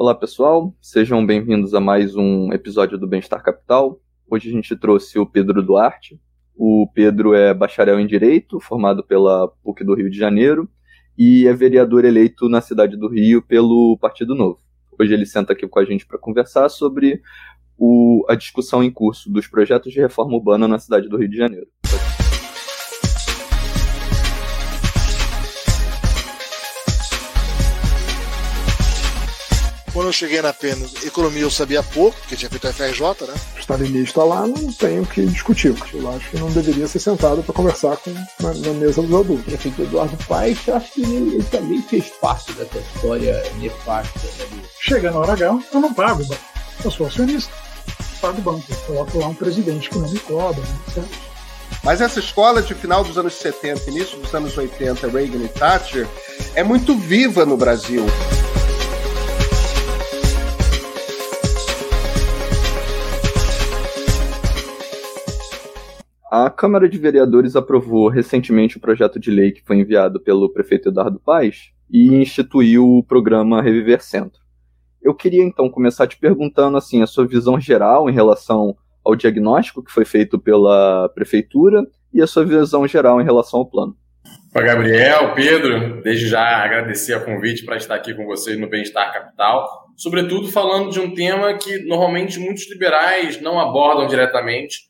Olá pessoal, sejam bem-vindos a mais um episódio do Bem-Estar Capital. Hoje a gente trouxe o Pedro Duarte. O Pedro é bacharel em Direito, formado pela PUC do Rio de Janeiro, e é vereador eleito na cidade do Rio pelo Partido Novo. Hoje ele senta aqui com a gente para conversar sobre o, a discussão em curso dos projetos de reforma urbana na cidade do Rio de Janeiro. Quando eu cheguei na pena, economia eu sabia pouco, porque tinha feito a FRJ, né? O stalinista lá, não tem o que discutir. Eu acho que não deveria ser sentado para conversar com, na, na, mesa dos adultos. O prefeito Eduardo Paes, eu acho que ele, ele, também fez parte dessa história nefasta. Né? Chega na hora H, eu não pago, eu sou acionista. Pago o banco, eu coloco lá um presidente que não me cobra, né? certo? Mas essa escola de final dos anos 70, início dos anos 80, Reagan e Thatcher, é muito viva no Brasil. A Câmara de Vereadores aprovou recentemente o projeto de lei que foi enviado pelo prefeito Eduardo Paes e instituiu o programa Reviver Centro. Eu queria então começar te perguntando assim a sua visão geral em relação ao diagnóstico que foi feito pela prefeitura e a sua visão geral em relação ao plano. Para Gabriel, Pedro, desde já agradecer o convite para estar aqui com vocês no Bem-Estar Capital, sobretudo falando de um tema que normalmente muitos liberais não abordam diretamente,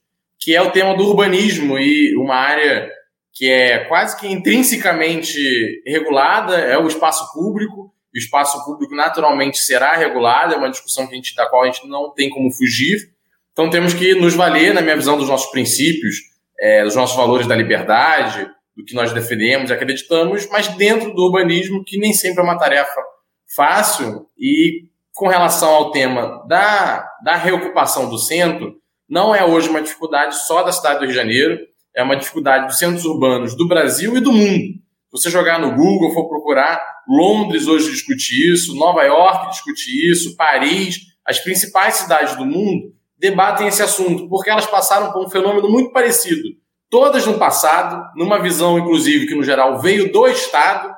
que é o tema do urbanismo e uma área que é quase que intrinsecamente regulada, é o espaço público. O espaço público naturalmente será regulado, é uma discussão que a gente, da qual a gente não tem como fugir. Então temos que nos valer, na minha visão, dos nossos princípios, é, dos nossos valores da liberdade, do que nós defendemos e acreditamos, mas dentro do urbanismo, que nem sempre é uma tarefa fácil. E com relação ao tema da, da reocupação do centro, não é hoje uma dificuldade só da cidade do Rio de Janeiro, é uma dificuldade dos centros urbanos do Brasil e do mundo. Se você jogar no Google, for procurar, Londres hoje discute isso, Nova York discute isso, Paris, as principais cidades do mundo debatem esse assunto, porque elas passaram por um fenômeno muito parecido. Todas no passado, numa visão, inclusive, que no geral veio do Estado,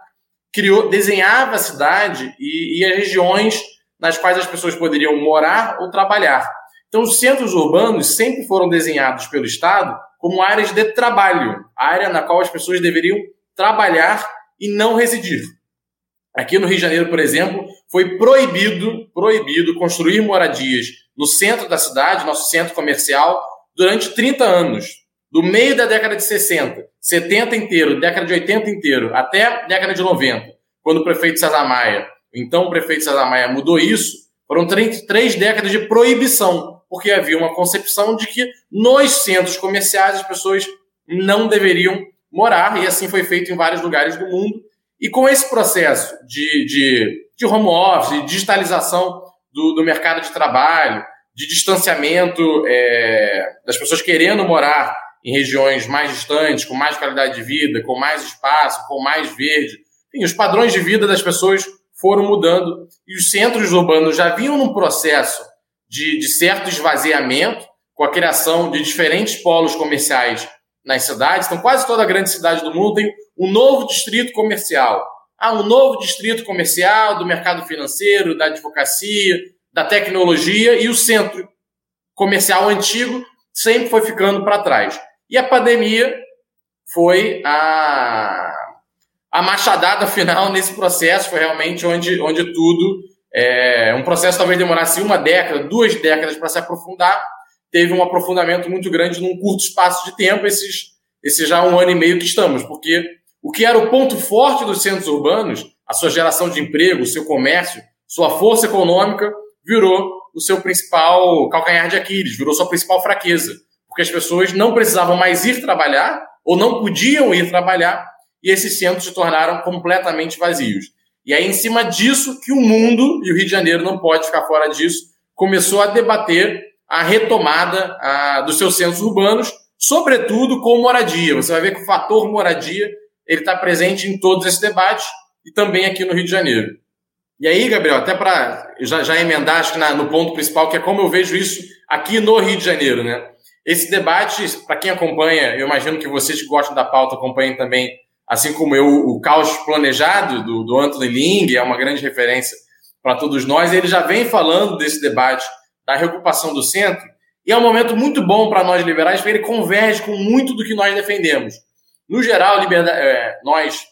criou, desenhava a cidade e, e as regiões nas quais as pessoas poderiam morar ou trabalhar. Então, os centros urbanos sempre foram desenhados pelo Estado como áreas de trabalho, área na qual as pessoas deveriam trabalhar e não residir. Aqui no Rio de Janeiro, por exemplo, foi proibido, proibido construir moradias no centro da cidade, nosso centro comercial, durante 30 anos. Do meio da década de 60, 70 inteiro, década de 80 inteiro, até década de 90, quando o prefeito César Maia, então o prefeito César Maia mudou isso, foram três décadas de proibição porque havia uma concepção de que nos centros comerciais as pessoas não deveriam morar, e assim foi feito em vários lugares do mundo. E com esse processo de, de, de home office, de digitalização do, do mercado de trabalho, de distanciamento é, das pessoas querendo morar em regiões mais distantes, com mais qualidade de vida, com mais espaço, com mais verde. Enfim, os padrões de vida das pessoas foram mudando e os centros urbanos já vinham num processo de, de certo esvaziamento, com a criação de diferentes polos comerciais nas cidades. Então, quase toda grande cidade do mundo tem um novo distrito comercial. Há um novo distrito comercial do mercado financeiro, da advocacia, da tecnologia e o centro comercial antigo sempre foi ficando para trás. E a pandemia foi a, a machadada final nesse processo, foi realmente onde, onde tudo é, um processo talvez demorasse uma década, duas décadas para se aprofundar, teve um aprofundamento muito grande num curto espaço de tempo, esses, esses já um ano e meio que estamos, porque o que era o ponto forte dos centros urbanos, a sua geração de emprego, seu comércio, sua força econômica, virou o seu principal calcanhar de Aquiles, virou sua principal fraqueza, porque as pessoas não precisavam mais ir trabalhar ou não podiam ir trabalhar e esses centros se tornaram completamente vazios. E é em cima disso que o mundo, e o Rio de Janeiro não pode ficar fora disso, começou a debater a retomada a, dos seus centros urbanos, sobretudo com moradia. Você vai ver que o fator moradia ele está presente em todos esses debates e também aqui no Rio de Janeiro. E aí, Gabriel, até para já, já emendar acho que na, no ponto principal, que é como eu vejo isso aqui no Rio de Janeiro, né? Esse debate, para quem acompanha, eu imagino que vocês que gostam da pauta acompanhem também, assim como eu, o Caos Planejado do, do Anthony Ling, é uma grande referência para todos nós. Ele já vem falando desse debate da reocupação do centro, e é um momento muito bom para nós liberais, porque ele converge com muito do que nós defendemos. No geral, é, nós,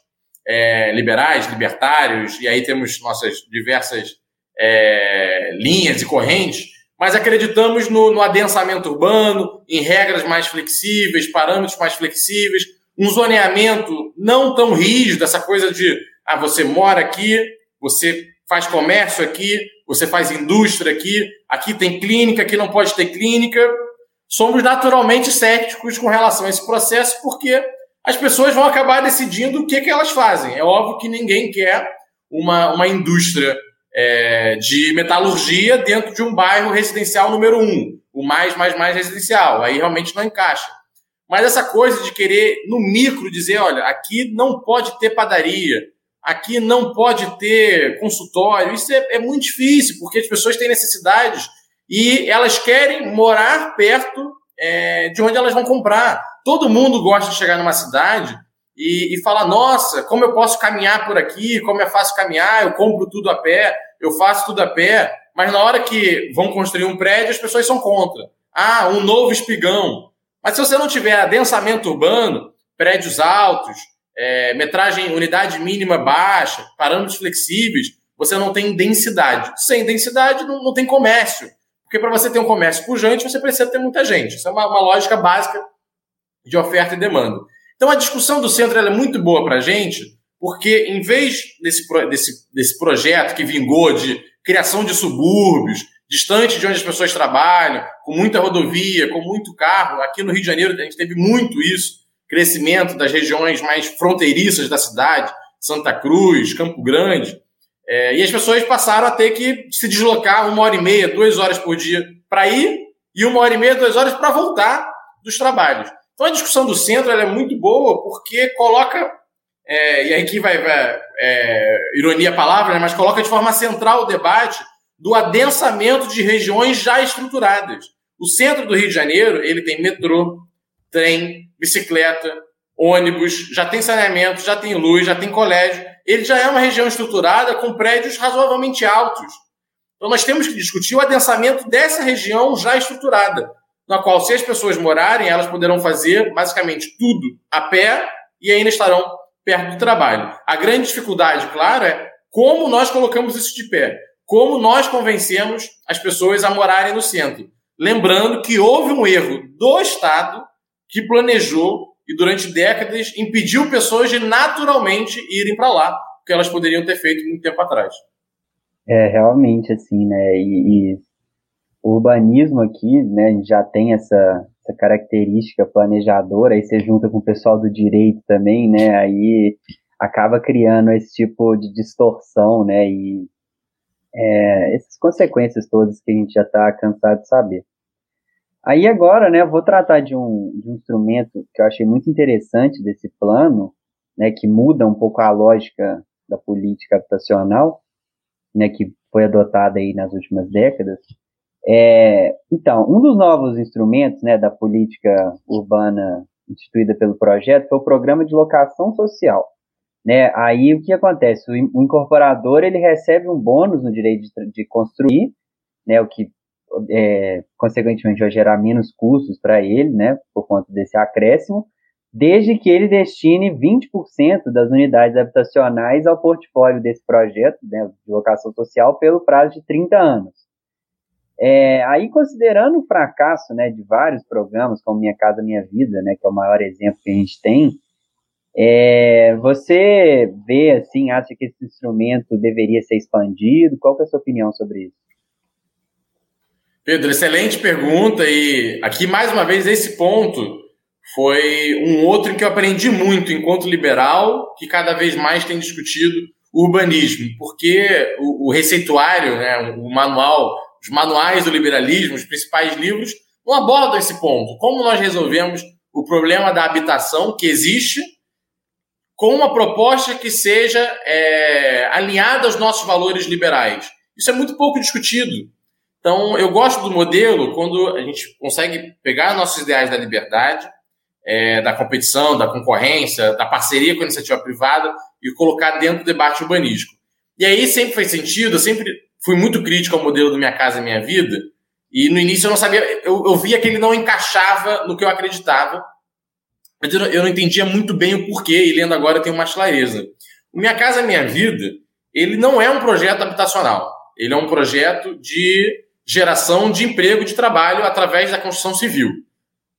é, liberais, libertários, e aí temos nossas diversas é, linhas e correntes, mas acreditamos no, no adensamento urbano, em regras mais flexíveis, parâmetros mais flexíveis, um zoneamento não tão rígido, essa coisa de ah, você mora aqui, você faz comércio aqui, você faz indústria aqui, aqui tem clínica, aqui não pode ter clínica. Somos naturalmente céticos com relação a esse processo, porque as pessoas vão acabar decidindo o que, que elas fazem. É óbvio que ninguém quer uma, uma indústria é, de metalurgia dentro de um bairro residencial número um, o mais, mais, mais residencial. Aí realmente não encaixa. Mas essa coisa de querer, no micro, dizer: olha, aqui não pode ter padaria, aqui não pode ter consultório, isso é, é muito difícil, porque as pessoas têm necessidades e elas querem morar perto é, de onde elas vão comprar. Todo mundo gosta de chegar numa cidade e, e falar: nossa, como eu posso caminhar por aqui, como é fácil caminhar, eu compro tudo a pé, eu faço tudo a pé. Mas na hora que vão construir um prédio, as pessoas são contra. Ah, um novo espigão. Mas se você não tiver adensamento urbano, prédios altos, é, metragem, unidade mínima baixa, parâmetros flexíveis, você não tem densidade. Sem densidade, não, não tem comércio. Porque para você ter um comércio pujante, você precisa ter muita gente. Isso é uma, uma lógica básica de oferta e demanda. Então a discussão do centro é muito boa para a gente, porque em vez desse, desse, desse projeto que vingou de criação de subúrbios, distante de onde as pessoas trabalham, com muita rodovia, com muito carro, aqui no Rio de Janeiro a gente teve muito isso, crescimento das regiões mais fronteiriças da cidade, Santa Cruz, Campo Grande, é, e as pessoas passaram a ter que se deslocar uma hora e meia, duas horas por dia para ir e uma hora e meia, duas horas para voltar dos trabalhos. Então a discussão do centro é muito boa porque coloca, é, e aqui vai, vai é, ironia a palavra, né, mas coloca de forma central o debate do adensamento de regiões já estruturadas. O centro do Rio de Janeiro ele tem metrô, trem, bicicleta, ônibus, já tem saneamento, já tem luz, já tem colégio. Ele já é uma região estruturada com prédios razoavelmente altos. Então nós temos que discutir o adensamento dessa região já estruturada na qual, se as pessoas morarem, elas poderão fazer basicamente tudo a pé e ainda estarão perto do trabalho. A grande dificuldade, claro, é como nós colocamos isso de pé, como nós convencemos as pessoas a morarem no centro. Lembrando que houve um erro do Estado que planejou e durante décadas impediu pessoas de naturalmente irem para lá, que elas poderiam ter feito muito tempo atrás. É, realmente, assim, né? E, e o urbanismo aqui, né, já tem essa, essa característica planejadora, aí você junta com o pessoal do direito também, né, aí acaba criando esse tipo de distorção, né, e é, essas consequências todas que a gente já está cansado de saber. Aí agora, né, eu vou tratar de um, de um instrumento que eu achei muito interessante desse plano, né, que muda um pouco a lógica da política habitacional, né, que foi adotada aí nas últimas décadas, é, então, um dos novos instrumentos né, da política urbana instituída pelo projeto foi o programa de locação social. Né? Aí o que acontece? O, incorporador ele recebe um bônus no direito de, de construir, né, o que é, consequentemente vai gerar menos custos para ele, né, por conta desse acréscimo, desde que ele destine 20% das unidades habitacionais ao portfólio desse projeto né, de locação social pelo prazo de 30 anos. É, aí, considerando o fracasso né, de vários programas, como Minha Casa Minha Vida, né, que é o maior exemplo que a gente tem, é, você vê, assim, acha que esse instrumento deveria ser expandido? Qual é a sua opinião sobre isso? Pedro, excelente pergunta. E aqui, mais uma vez, esse ponto foi um outro que eu aprendi muito enquanto liberal, que cada vez mais tem discutido urbanismo, porque o, o receituário, né, o manual os manuais do liberalismo, os principais livros, não abordam esse ponto. Como nós resolvemos o problema da habitação que existe com uma proposta que seja é, alinhada aos nossos valores liberais. Isso é muito pouco discutido. Então, eu gosto do modelo quando a gente consegue pegar nossos ideais da liberdade, é, da competição, da concorrência, da parceria com a iniciativa privada e colocar dentro do debate urbanístico. E aí sempre fez sentido, eu sempre fui muito crítico ao modelo do Minha Casa Minha Vida, e no início eu não sabia, eu, eu via que ele não encaixava no que eu acreditava, mas eu, eu não entendia muito bem o porquê, e lendo agora eu tenho mais clareza. O Minha Casa Minha Vida, ele não é um projeto habitacional, ele é um projeto de geração de emprego, de trabalho através da construção civil.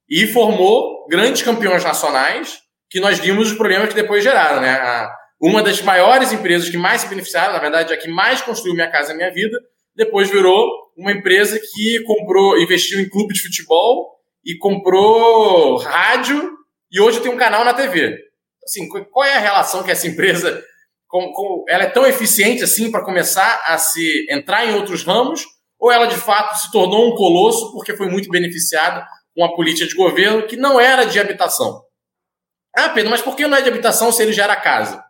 E formou grandes campeões nacionais que nós vimos os problemas que depois geraram. Né? Uma das maiores empresas que mais se beneficiaram, na verdade, a que mais construiu Minha Casa Minha Vida, depois virou uma empresa que comprou, investiu em clube de futebol e comprou rádio e hoje tem um canal na TV. Assim, qual é a relação que essa empresa com, com, ela é tão eficiente assim para começar a se entrar em outros ramos ou ela de fato se tornou um colosso porque foi muito beneficiada com a política de governo que não era de habitação. Ah, Pedro, mas por que não é de habitação se ele já era casa?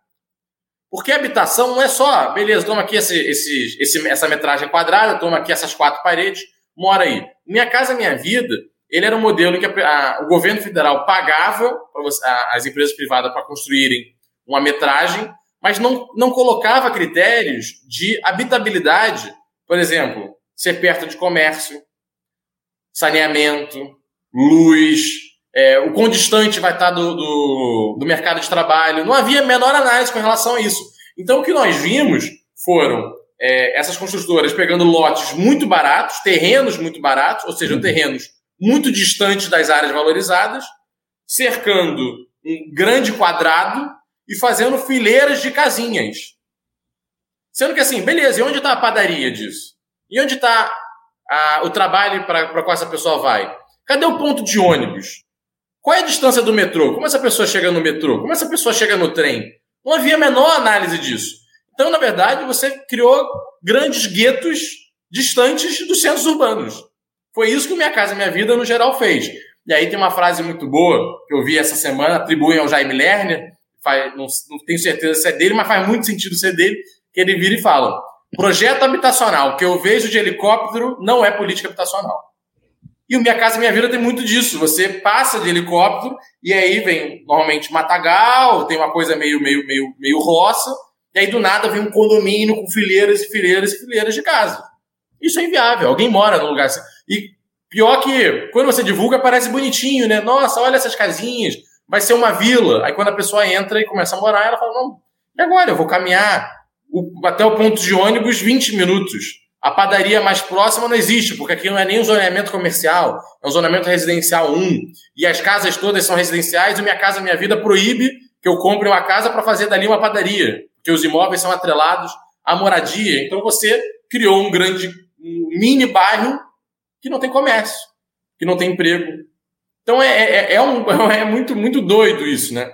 Porque habitação não é só, beleza, toma aqui esse, esse, esse, essa metragem quadrada, toma aqui essas quatro paredes, mora aí. Minha Casa Minha Vida, ele era um modelo em que a, a, o governo federal pagava você, a, as empresas privadas para construírem uma metragem, mas não, não colocava critérios de habitabilidade. Por exemplo, ser perto de comércio, saneamento, luz, é, o quão distante vai estar do, do, do, mercado de trabalho. Não havia menor análise com relação a isso. Então, o que nós vimos foram é, essas construtoras pegando lotes muito baratos, terrenos muito baratos, ou seja, terrenos muito distantes das áreas valorizadas, cercando um grande quadrado e fazendo fileiras de casinhas. Sendo que assim, beleza, e onde está a padaria disso? E onde está o trabalho para qual essa pessoa vai? Cadê o ponto de ônibus? Qual é a distância do metrô? Como essa pessoa chega no metrô? Como essa pessoa chega no trem? Não havia a menor análise disso. Então, na verdade, você criou grandes guetos distantes dos centros urbanos. Foi isso que Minha Casa Minha Vida, no geral, fez. E aí tem uma frase muito boa que eu vi essa semana, atribuem ao Jaime Lerner, faz, não, não tenho certeza se é dele, mas faz muito sentido ser dele, que ele vira e fala: Projeto habitacional que eu vejo de helicóptero não é política habitacional. E o Minha Casa Minha Vida tem muito disso. Você passa de helicóptero e aí vem normalmente matagal, tem uma coisa meio, meio, meio, meio roça, e aí do nada vem um condomínio com fileiras e fileiras e fileiras de casa. Isso é inviável. Alguém mora no lugar assim. E pior que quando você divulga parece bonitinho, né? Nossa, olha essas casinhas, vai ser uma vila. Aí quando a pessoa entra e começa a morar, ela fala: não, e agora? Eu vou caminhar até o ponto de ônibus 20 minutos. A padaria mais próxima não existe, porque aqui não é nem um zoneamento comercial, é um zoneamento residencial 1. E as casas todas são residenciais e Minha Casa Minha Vida proíbe que eu compre uma casa para fazer dali uma padaria, porque os imóveis são atrelados à moradia. Então você criou um grande, um mini bairro que não tem comércio, que não tem emprego. Então é, é, é, um, é muito, muito doido isso, né?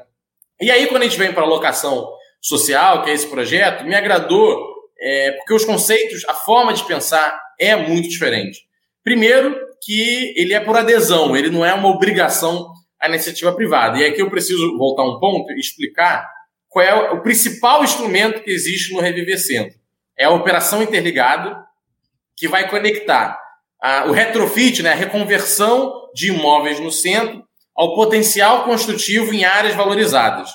E aí, quando a gente vem para a locação social, que é esse projeto, me agradou é, porque os conceitos, a forma de pensar é muito diferente. Primeiro, que ele é por adesão, ele não é uma obrigação à iniciativa privada. E aqui eu preciso voltar um ponto e explicar qual é o principal instrumento que existe no Reviver Centro. É a operação interligada, que vai conectar a, o retrofit, né, a reconversão de imóveis no centro, ao potencial construtivo em áreas valorizadas.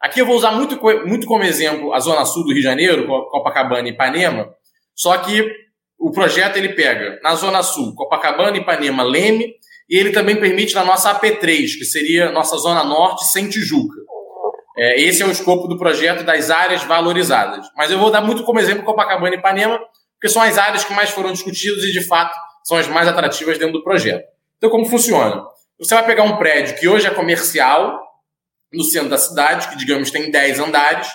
Aqui eu vou usar muito, muito como exemplo a Zona Sul do Rio de Janeiro, Copacabana e Ipanema, só que o projeto ele pega na Zona Sul, Copacabana, Ipanema, Leme, e ele também permite na nossa AP3, que seria nossa Zona Norte sem Tijuca. É, esse é o escopo do projeto das áreas valorizadas. Mas eu vou dar muito como exemplo Copacabana e Ipanema, porque são as áreas que mais foram discutidas e, de fato, são as mais atrativas dentro do projeto. Então, como funciona? Você vai pegar um prédio que hoje é comercial, no centro da cidade, que digamos tem 10 andares,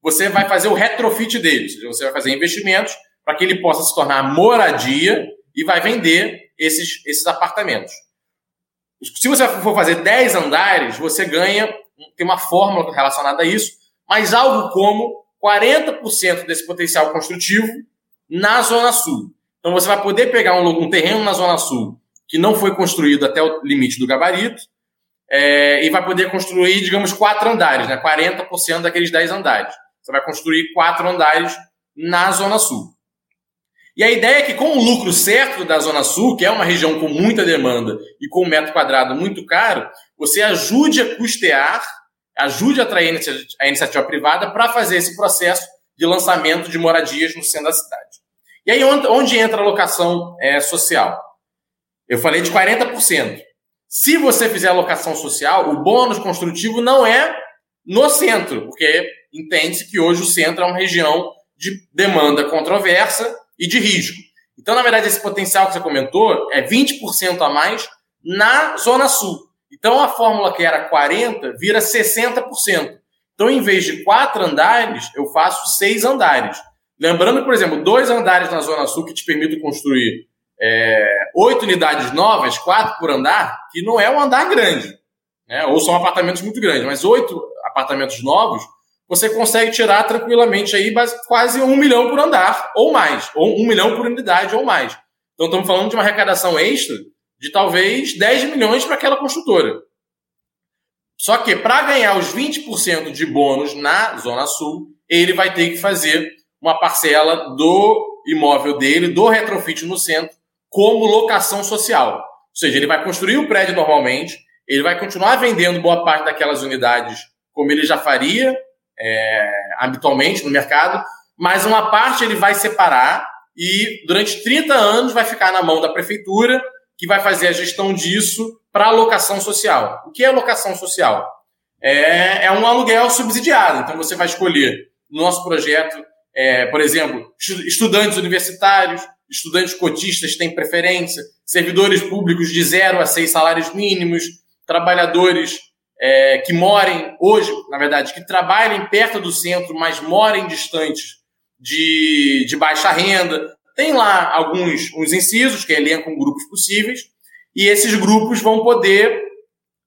você vai fazer o retrofit dele, ou seja, você vai fazer investimentos para que ele possa se tornar moradia e vai vender esses, esses apartamentos. Se você for fazer 10 andares, você ganha, tem uma fórmula relacionada a isso, mas algo como 40% desse potencial construtivo na Zona Sul. Então você vai poder pegar um, um terreno na Zona Sul que não foi construído até o limite do gabarito é, e vai poder construir, digamos, quatro andares, né? 40% daqueles 10 andares. Você vai construir quatro andares na Zona Sul. E a ideia é que, com o lucro certo da Zona Sul, que é uma região com muita demanda e com um metro quadrado muito caro, você ajude a custear, ajude a atrair a iniciativa privada para fazer esse processo de lançamento de moradias no centro da cidade. E aí, onde, entra a locação é, social? Eu falei de 40%. Se você fizer a locação social, o bônus construtivo não é no centro, porque entende-se que hoje o centro é uma região de demanda controversa e de risco. Então, na verdade, esse potencial que você comentou é 20% a mais na Zona Sul. Então, a fórmula que era 40% vira 60%. Então, em vez de quatro andares, eu faço seis andares. Lembrando, por exemplo, dois andares na Zona Sul que te permitem construir é, oito unidades novas, quatro por andar, que não é um andar grande. Né? Ou são apartamentos muito grandes, mas oito apartamentos novos, você consegue tirar tranquilamente aí quase um milhão por andar, ou mais, ou um milhão por unidade, ou mais. Então estamos falando de uma arrecadação extra de talvez 10 milhões para aquela construtora. Só que para ganhar os 20% de bônus na Zona Sul, ele vai ter que fazer uma parcela do imóvel dele, do retrofit no centro, como locação social. Ou seja, ele vai construir o prédio normalmente, ele vai continuar vendendo boa parte daquelas unidades como ele já faria é, habitualmente no mercado, mas uma parte ele vai separar e durante 30 anos vai ficar na mão da prefeitura, que vai fazer a gestão disso para alocação social. O que é alocação social? É, é um aluguel subsidiado. Então você vai escolher no nosso projeto, é, por exemplo, estudantes universitários, estudantes cotistas têm preferência, servidores públicos de zero a seis salários mínimos, trabalhadores é, que morem hoje, na verdade, que trabalhem perto do centro, mas morem distantes de, de baixa renda. Tem lá alguns uns incisos que elencam grupos possíveis, e esses grupos vão poder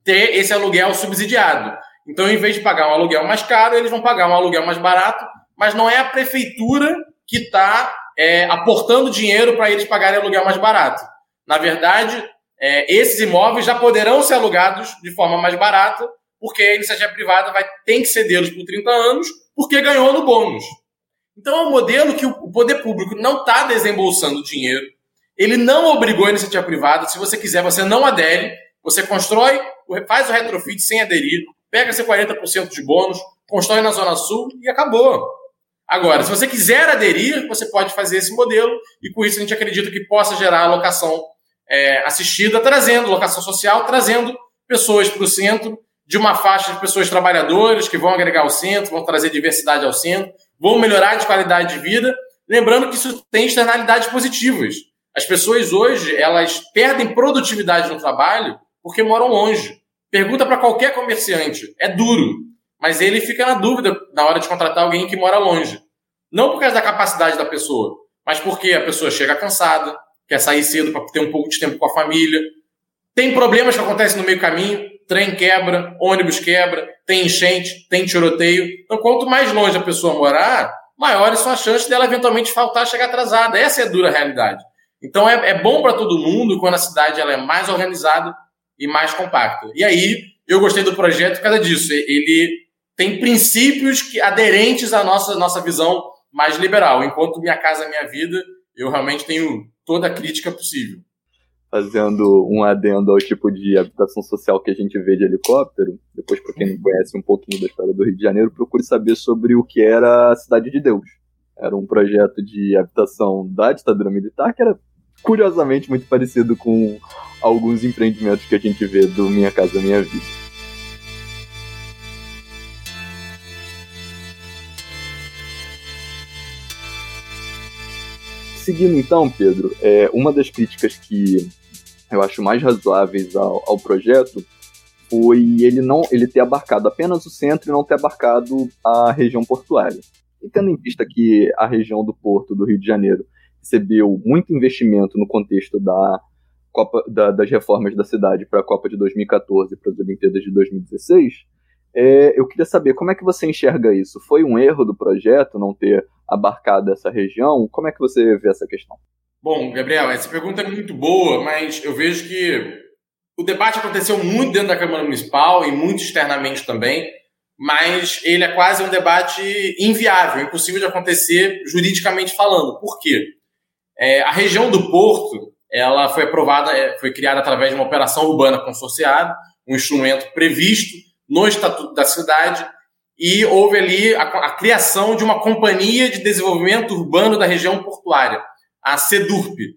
ter esse aluguel subsidiado. Então, em vez de pagar um aluguel mais caro, eles vão pagar um aluguel mais barato, mas não é a prefeitura que está é, aportando dinheiro para eles pagarem aluguel mais barato. Na verdade, é, esses imóveis já poderão ser alugados de forma mais barata, porque a iniciativa privada vai ter que cedê-los por 30 anos, porque ganhou no bônus. Então é um modelo que o poder público não está desembolsando dinheiro, ele não obrigou a iniciativa privada. Se você quiser, você não adere, você constrói, faz o retrofit sem aderir, pega seu 40% de bônus, constrói na Zona Sul e acabou. Agora, se você quiser aderir, você pode fazer esse modelo e com isso a gente acredita que possa gerar alocação é, assistida, trazendo locação social, trazendo pessoas para o centro, de uma faixa de pessoas trabalhadoras que vão agregar ao centro, vão trazer diversidade ao centro, vão melhorar de qualidade de vida. Lembrando que isso tem externalidades positivas. As pessoas hoje, elas perdem produtividade no trabalho porque moram longe. Pergunta para qualquer comerciante. É duro, mas ele fica na dúvida na hora de contratar alguém que mora longe. Não por causa da capacidade da pessoa, mas porque a pessoa chega cansada, quer sair cedo para ter um pouco de tempo com a família. Tem problemas que acontecem no meio caminho, trem quebra, ônibus quebra, tem enchente, tem tiroteio. Então, quanto mais longe a pessoa morar, maiores são as chances dela eventualmente faltar, chegar atrasada. Essa é a dura realidade. Então, é, é bom para todo mundo quando a cidade ela é mais organizada e mais compacta. E aí, eu gostei do projeto por causa disso. Ele tem princípios que, aderentes à nossa, nossa visão mais liberal. Enquanto Minha Casa Minha Vida, eu realmente tenho toda a crítica possível. Fazendo um adendo ao tipo de habitação social que a gente vê de helicóptero, depois, para quem não conhece um pouquinho da história do Rio de Janeiro, procure saber sobre o que era a Cidade de Deus. Era um projeto de habitação da ditadura militar que era curiosamente muito parecido com alguns empreendimentos que a gente vê do Minha Casa Minha Vida. Seguindo então, Pedro, é, uma das críticas que eu acho mais razoáveis ao, ao projeto foi ele não ele ter abarcado apenas o centro e não ter abarcado a região portuária. E tendo em vista que a região do Porto do Rio de Janeiro recebeu muito investimento no contexto da Copa, da, das reformas da cidade para a Copa de 2014 e para as Olimpíadas de 2016, é, eu queria saber como é que você enxerga isso. Foi um erro do projeto não ter abarcado essa região? Como é que você vê essa questão? Bom, Gabriel, essa pergunta é muito boa, mas eu vejo que o debate aconteceu muito dentro da Câmara Municipal e muito externamente também, mas ele é quase um debate inviável, impossível de acontecer juridicamente falando. Por quê? É, a região do Porto, ela foi aprovada, é, foi criada através de uma operação urbana consorciada, um instrumento previsto no Estatuto da Cidade, e houve ali a, a criação de uma companhia de desenvolvimento urbano da região portuária, a CEDURP.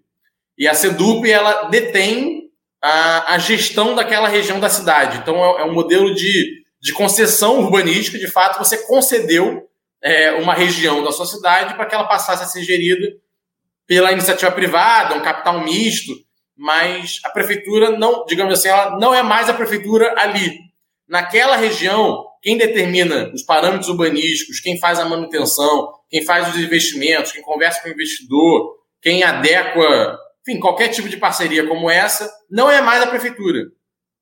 E a CEDURP, ela detém a, a gestão daquela região da cidade. Então, é, é um modelo de, de concessão urbanística, de fato, você concedeu é, uma região da sua cidade para que ela passasse a ser gerida pela iniciativa privada, um capital misto, mas a prefeitura não, digamos assim, ela não é mais a prefeitura ali. Naquela região, quem determina os parâmetros urbanísticos, quem faz a manutenção, quem faz os investimentos, quem conversa com o investidor, quem adequa, enfim, qualquer tipo de parceria como essa, não é mais a prefeitura,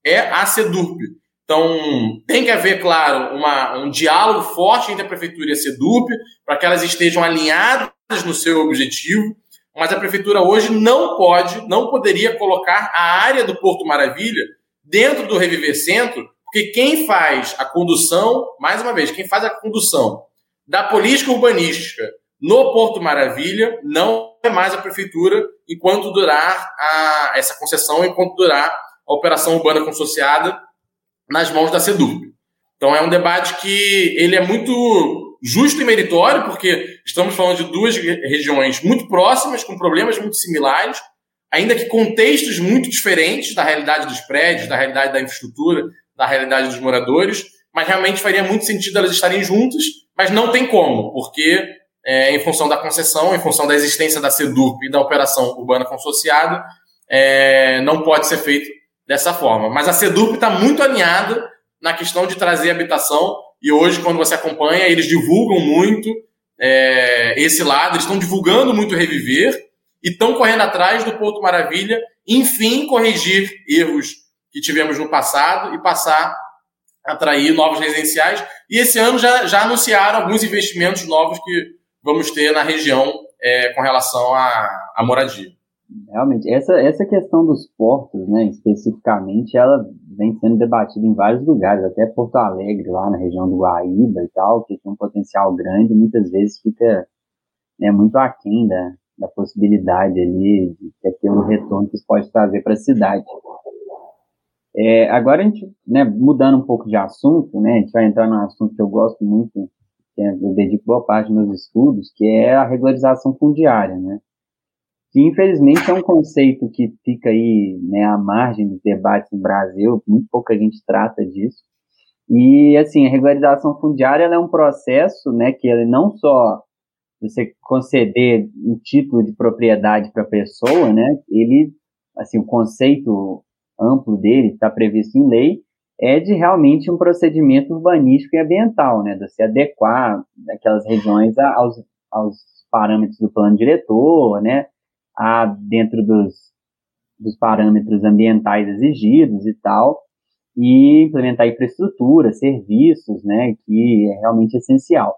é a SEDURP. Então, tem que haver, claro, uma, um diálogo forte entre a prefeitura e a SEDURP, para que elas estejam alinhadas no seu objetivo, mas a prefeitura hoje não pode, não poderia colocar a área do Porto Maravilha dentro do Reviver Centro, porque quem faz a condução, mais uma vez, quem faz a condução da política urbanística no Porto Maravilha não é mais a prefeitura enquanto durar a, essa concessão, enquanto durar a operação urbana consociada nas mãos da SEDURB. Então é um debate que ele é muito justo e meritório, porque estamos falando de duas regiões muito próximas, com problemas muito similares, ainda que contextos muito diferentes da realidade dos prédios, da realidade da infraestrutura, da realidade dos moradores, mas realmente faria muito sentido elas estarem juntas, mas não tem como, porque é, em função da concessão, em função da existência da SEDURP e da operação urbana consociada, é, não pode ser feito dessa forma. Mas a SEDURP está muito alinhada na questão de trazer habitação, e hoje, quando você acompanha, eles divulgam muito é, esse lado, eles estão divulgando muito Reviver, e estão correndo atrás do Porto Maravilha, enfim, corrigir erros que tivemos no passado e passar a atrair novos residenciais. E esse ano já, já anunciaram alguns investimentos novos que vamos ter na região é, com relação à, à moradia. Realmente, essa, essa questão dos portos, né, especificamente, ela vem sendo debatida em vários lugares, até Porto Alegre, lá na região do Guaíba e tal, que tem um potencial grande, muitas vezes fica né, muito aquém da, da possibilidade ali de ter pelo retorno que isso pode trazer para a cidade. É, agora a gente, né, mudando um pouco de assunto, né, a gente vai entrar num assunto que eu gosto muito, que é, eu dedico boa parte dos meus estudos, que é a regularização fundiária, né, que infelizmente é um conceito que fica aí, né, à margem dos debates no Brasil, muito pouca gente trata disso, e, assim, a regularização fundiária é um processo, né, que ele não só você conceder um título de propriedade para a pessoa, né, ele, assim, o conceito amplo dele, está previsto em lei, é de realmente um procedimento urbanístico e ambiental, né, de se adequar aquelas regiões aos, aos parâmetros do plano diretor, né, a, dentro dos, dos parâmetros ambientais exigidos e tal, e implementar infraestrutura, serviços, né, que é realmente essencial.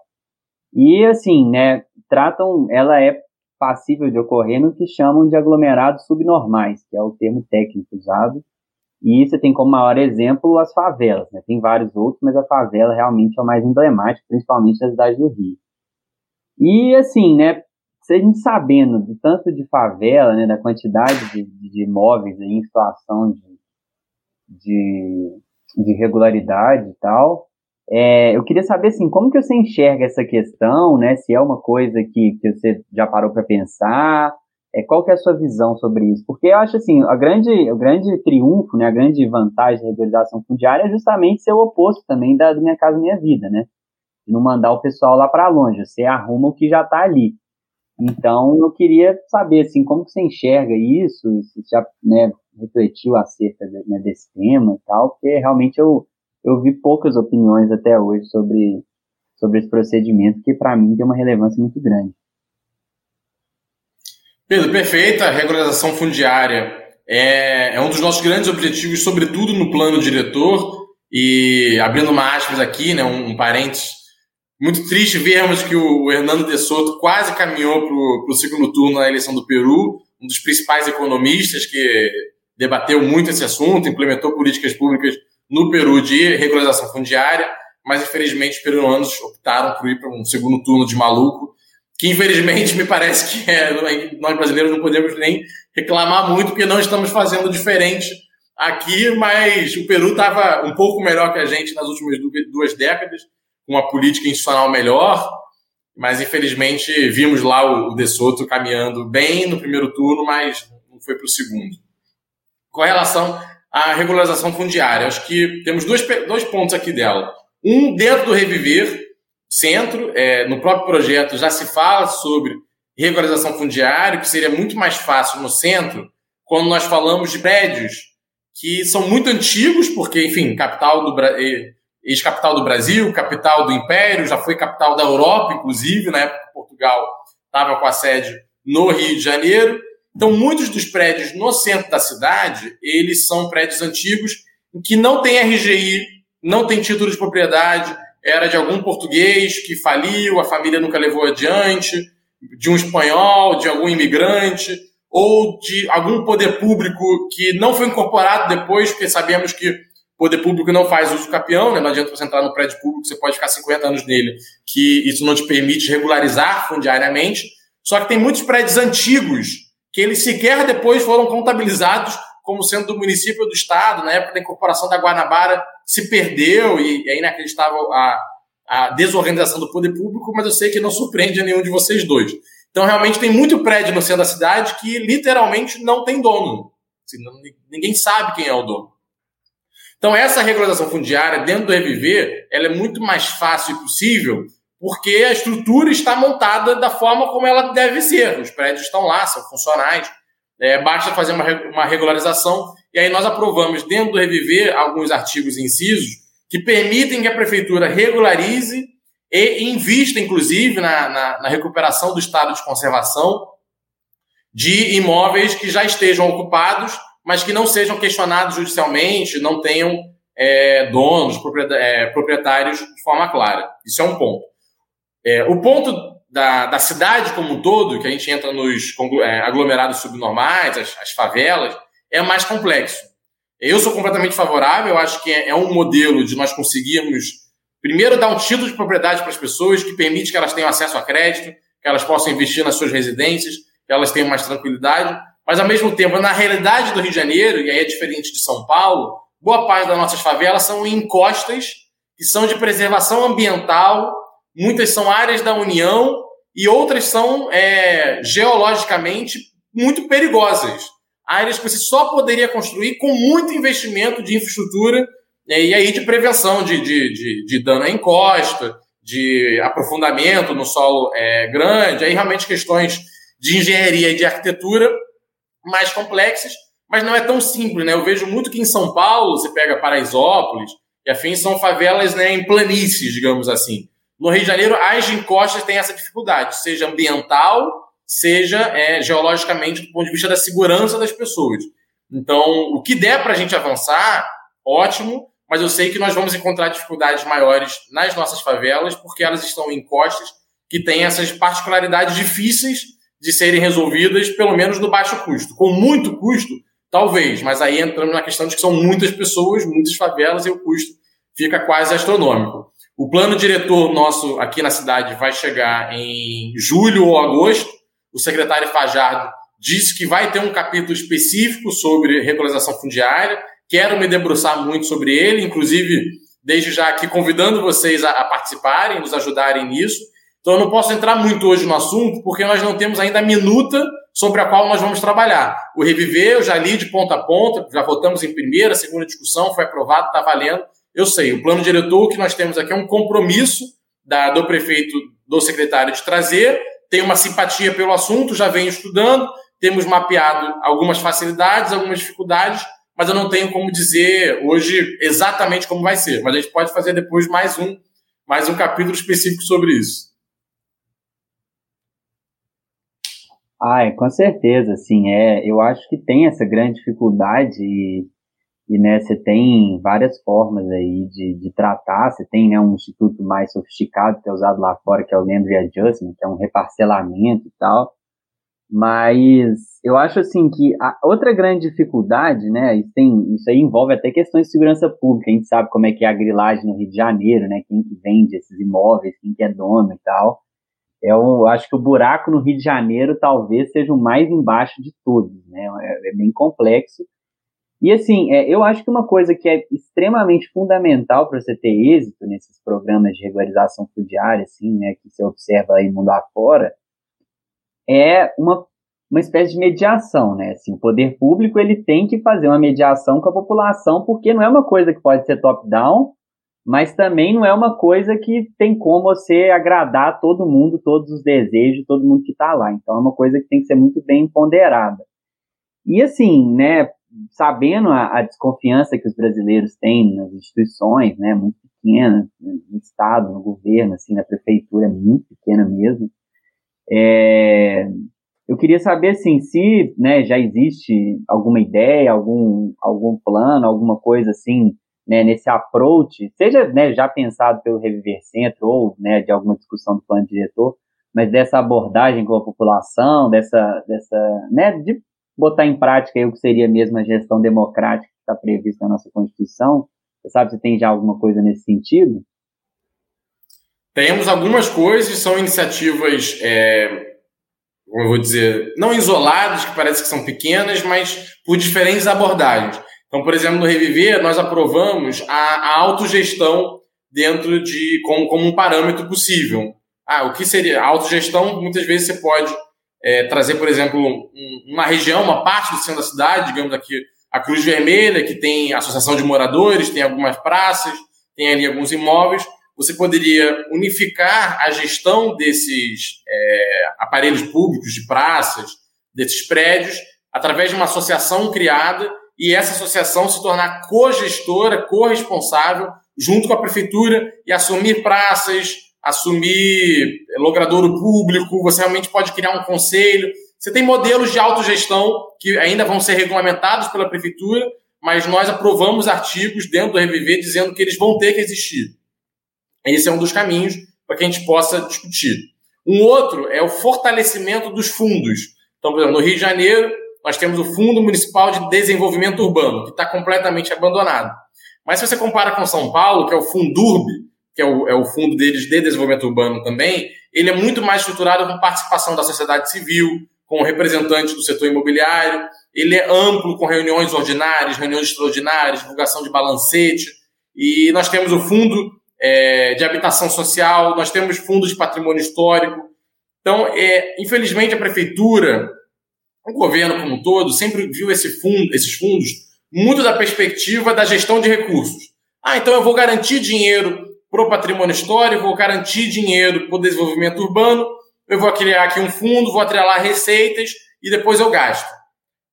E assim, né, tratam, ela é passível de ocorrer no que chamam de aglomerados subnormais, que é o termo técnico usado e você tem como maior exemplo as favelas, né? Tem vários outros, mas a favela realmente é o mais emblemático, principalmente na cidade do Rio. E assim, né? Se a gente sabendo do tanto de favela, né, da quantidade de, de imóveis em situação de, de, de irregularidade e tal, é, eu queria saber assim, como que você enxerga essa questão, né? Se é uma coisa que, que você já parou para pensar, é, qual que é a sua visão sobre isso? Porque eu acho assim, a grande, o grande triunfo, né, a grande vantagem da regularização fundiária é justamente ser o oposto também da, Minha Casa Minha Vida, né? Não mandar o pessoal lá para longe, você arruma o que já está ali. Então, eu queria saber, assim, como você enxerga isso, se já né, refletiu acerca né, desse tema e tal, porque realmente eu, eu vi poucas opiniões até hoje sobre, sobre esse procedimento, que para mim tem uma relevância muito grande. Pedro, perfeita. A regularização fundiária é, é, um dos nossos grandes objetivos, sobretudo no plano diretor. E abrindo uma aspas aqui, né, um, um parênteses, muito triste vermos que o Hernando de Soto quase caminhou para o segundo turno na eleição do Peru, um dos principais economistas que debateu muito esse assunto, implementou políticas públicas no Peru de regularização fundiária, mas infelizmente os peruanos optaram por ir para um segundo turno de maluco, que infelizmente me parece que é, nós brasileiros não podemos nem reclamar muito, porque não estamos fazendo diferente aqui, mas o Peru estava um pouco melhor que a gente nas últimas duas décadas, com uma política institucional melhor, mas infelizmente vimos lá o, De Soto caminhando bem no primeiro turno, mas não foi para o segundo. Com relação à regularização fundiária, acho que temos dois, dois pontos aqui dela. Um, dentro do Reviver Centro, é, no próprio projeto já se fala sobre regularização fundiária, que seria muito mais fácil no centro, quando nós falamos de prédios que são muito antigos, porque, enfim, capital do ex-capital do Brasil, capital do Império, já foi capital da Europa, inclusive, na época Portugal estava com a sede no Rio de Janeiro. Então, muitos dos prédios no centro da cidade, eles são prédios antigos que não tem RGI, não tem título de propriedade, era de algum português que faliu, a família nunca levou adiante, de um espanhol, de algum imigrante, ou de algum poder público que não foi incorporado depois, porque sabemos que poder público não faz uso capião, né? não adianta você entrar no prédio público, você pode ficar 50 anos nele, que isso não te permite regularizar fundiariamente. Só que tem muitos prédios antigos que eles sequer depois foram contabilizados como sendo do município ou do estado. Na época da incorporação da Guanabara se perdeu e é inacreditável a, a desorganização do poder público, mas eu sei que não surpreende a nenhum de vocês dois. Então, realmente, tem muito prédio no centro da cidade que literalmente não tem dono. Assim, ninguém sabe quem é o dono. Então, essa regularização fundiária dentro do Reviver, ela é muito mais fácil e possível porque a estrutura está montada da forma como ela deve ser. Os prédios estão lá, são funcionais. É, basta fazer uma, uma regularização. E aí nós aprovamos dentro do Reviver alguns artigos incisos que permitem que a prefeitura regularize e invista, inclusive, na, na, na recuperação do estado de conservação de imóveis que já estejam ocupados, mas que não sejam questionados judicialmente, não tenham é, donos, é, proprietários de forma clara. Isso é um ponto. É, o ponto da, da, cidade como um todo, que a gente entra nos é, aglomerados subnormais, as, as, favelas, é mais complexo. Eu sou completamente favorável, acho que é, é um modelo de nós conseguirmos Primeiro, dar um título de propriedade para as pessoas que permite que elas tenham acesso a crédito, que elas possam investir nas suas residências, que elas tenham mais tranquilidade. Mas, ao mesmo tempo, na realidade do Rio de Janeiro, e aí é diferente de São Paulo, boa parte das nossas favelas são encostas que são de preservação ambiental, muitas são áreas da União e outras são é, geologicamente muito perigosas. Áreas que você só poderia construir com muito investimento de infraestrutura e aí de prevenção de, de, de, de dano à encosta, de aprofundamento no solo é, grande, aí realmente questões de engenharia e de arquitetura mais complexas, mas não é tão simples, né? Eu vejo muito que em São Paulo, você pega Paraisópolis e afins, são favelas né, em planícies, digamos assim. No Rio de Janeiro, as encostas têm essa dificuldade, seja ambiental, seja é, geologicamente, do ponto de vista da segurança das pessoas. Então, o que der para a gente avançar, ótimo, mas eu sei que nós vamos encontrar dificuldades maiores nas nossas favelas, porque elas estão em costas que têm essas particularidades difíceis de serem resolvidas, pelo menos no baixo custo. Com muito custo, talvez, mas aí entramos na questão de que são muitas pessoas, muitas favelas, e o custo fica quase astronômico. O plano diretor nosso aqui na cidade vai chegar em julho ou agosto. O secretário Fajardo disse que vai ter um capítulo específico sobre regularização fundiária Quero me debruçar muito sobre ele, inclusive, desde já aqui convidando vocês a, participarem, nos ajudarem nisso. Então, eu não posso entrar muito hoje no assunto, porque nós não temos ainda a minuta sobre a qual nós vamos trabalhar. O Reviver, eu já li de ponta a ponta, já votamos em primeira, segunda discussão, foi aprovado, está valendo. Eu sei, o plano diretor que nós temos aqui é um compromisso da, do prefeito, do secretário de trazer, tem uma simpatia pelo assunto, já vem estudando, temos mapeado algumas facilidades, algumas dificuldades, mas eu não tenho como dizer hoje exatamente como vai ser. Mas a gente pode fazer depois mais um, mais um capítulo específico sobre isso. Ai, com certeza, sim. É, eu acho que tem essa grande dificuldade e, e né, você tem várias formas aí de, de tratar. Você tem né, um instituto mais sofisticado que é usado lá fora, que é o Land Adjustment, que é um reparcelamento e tal. Mas eu acho assim que a outra grande dificuldade, né, isso, tem, isso aí envolve até questões de segurança pública, a gente sabe como é que é a grilagem no Rio de Janeiro, né, quem que vende esses imóveis, quem que é dono e tal. Eu acho que o buraco no Rio de Janeiro talvez seja o mais embaixo de todos, né, é, é bem complexo. E assim, é, eu acho que uma coisa que é extremamente fundamental para você ter êxito nesses programas de regularização fundiária, assim, né, que você observa aí mundo afora, é uma, uma espécie de mediação, né? Assim, o poder público ele tem que fazer uma mediação com a população, porque não é uma coisa que pode ser top-down, mas também não é uma coisa que tem como você agradar todo mundo, todos os desejos, todo mundo que está lá. Então é uma coisa que tem que ser muito bem ponderada. E assim, né, sabendo a, a, desconfiança que os brasileiros têm nas instituições, né, muito pequenas, no Estado, no governo, assim, na prefeitura, muito pequena mesmo, é, eu queria saber, assim, se né, já existe alguma ideia, algum, algum plano, alguma coisa assim, né, nesse approach, seja né, já pensado pelo Reviver Centro ou né, de alguma discussão do plano diretor, mas dessa abordagem com a população, dessa, dessa né, de botar em prática o que seria mesmo a gestão democrática que está prevista na nossa Constituição? Você sabe se tem já alguma coisa nesse sentido? Temos algumas coisas, são iniciativas, é, como eu vou dizer, não isoladas, que parece que são pequenas, mas por diferentes abordagens. Então, por exemplo, no Reviver, nós aprovamos a, a autogestão dentro de como, como um parâmetro possível. Ah, o que seria? A autogestão, muitas vezes você pode é, trazer, por exemplo, um, uma região, uma parte do centro da cidade, digamos aqui, a Cruz Vermelha, que tem associação de moradores, tem algumas praças, tem ali alguns imóveis. Você poderia unificar a gestão desses é, aparelhos públicos, de praças, desses prédios, através de uma associação criada e essa associação se tornar co-gestora, co-responsável, junto com a prefeitura e assumir praças, assumir logradouro público, você realmente pode criar um conselho. Você tem modelos de autogestão que ainda vão ser regulamentados pela prefeitura, mas nós aprovamos artigos dentro do Reviver dizendo que eles vão ter que existir. Esse é um dos caminhos para que a gente possa discutir. Um outro é o fortalecimento dos fundos. Então, por exemplo, no Rio de Janeiro, nós temos o Fundo Municipal de Desenvolvimento Urbano, que está completamente abandonado. Mas se você compara com São Paulo, que é o Fundurb, que é o, é o fundo deles de desenvolvimento urbano também, ele é muito mais estruturado com participação da sociedade civil, com representantes do setor imobiliário, ele é amplo com reuniões ordinárias, reuniões extraordinárias, divulgação de balancete, e nós temos o fundo é, de habitação social, nós temos fundos de patrimônio histórico. Então, é, infelizmente, a prefeitura, o governo como um todo, sempre viu esse fundo, esses fundos muito da perspectiva da gestão de recursos. Ah, então eu vou garantir dinheiro para o patrimônio histórico, vou garantir dinheiro para o desenvolvimento urbano, eu vou criar aqui um fundo, vou atrelar receitas e depois eu gasto.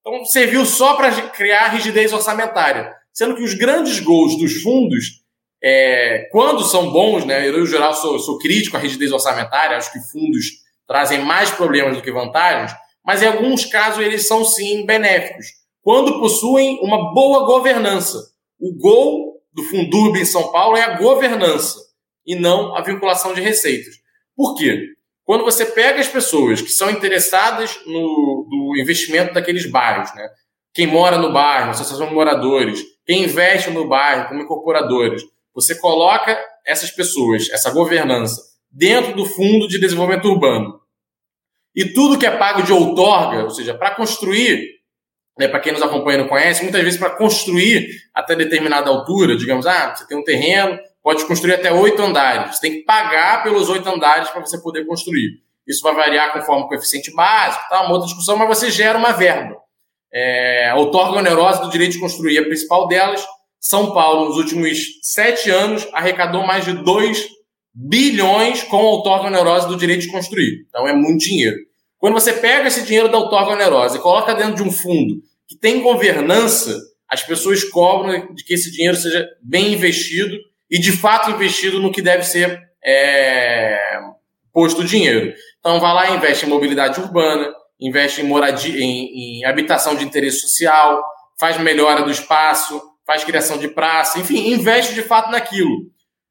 Então serviu só para criar rigidez orçamentária, sendo que os grandes gols dos fundos, é, quando são bons, né, eu, em geral, sou, sou crítico à rigidez orçamentária, acho que fundos trazem mais problemas do que vantagens, mas em alguns casos eles são sim benéficos, quando possuem uma boa governança. O gol do Fundurb em São Paulo é a governança e não a vinculação de receitas. Por quê? Quando você pega as pessoas que são interessadas no, no investimento daqueles bairros, né? quem mora no bairro, associação de moradores, quem investe no bairro como incorporadores, você coloca essas pessoas, essa governança, dentro do Fundo de Desenvolvimento Urbano. E tudo que é pago de outorga, ou seja, para construir né, para quem nos acompanha e não conhece, muitas vezes para construir até determinada altura, digamos, ah, você tem um terreno, pode construir até oito andares. Você tem que pagar pelos oito andares para você poder construir. Isso vai variar conforme o coeficiente básico, tá? uma outra discussão, mas você gera uma verba. É, outorga onerosa do direito de construir, a principal delas, São Paulo, nos últimos sete anos, arrecadou mais de 2 bilhões com outorga onerosa do direito de construir. Então é muito dinheiro. Quando você pega esse dinheiro da outorga onerosa e coloca dentro de um fundo que tem governança, as pessoas cobram de que esse dinheiro seja bem investido e de fato investido no que deve ser é, posto o dinheiro. Então vai lá e investe em mobilidade urbana, investe em, moradia, em, em habitação de interesse social, faz melhora do espaço, faz criação de praça, enfim, investe de fato naquilo.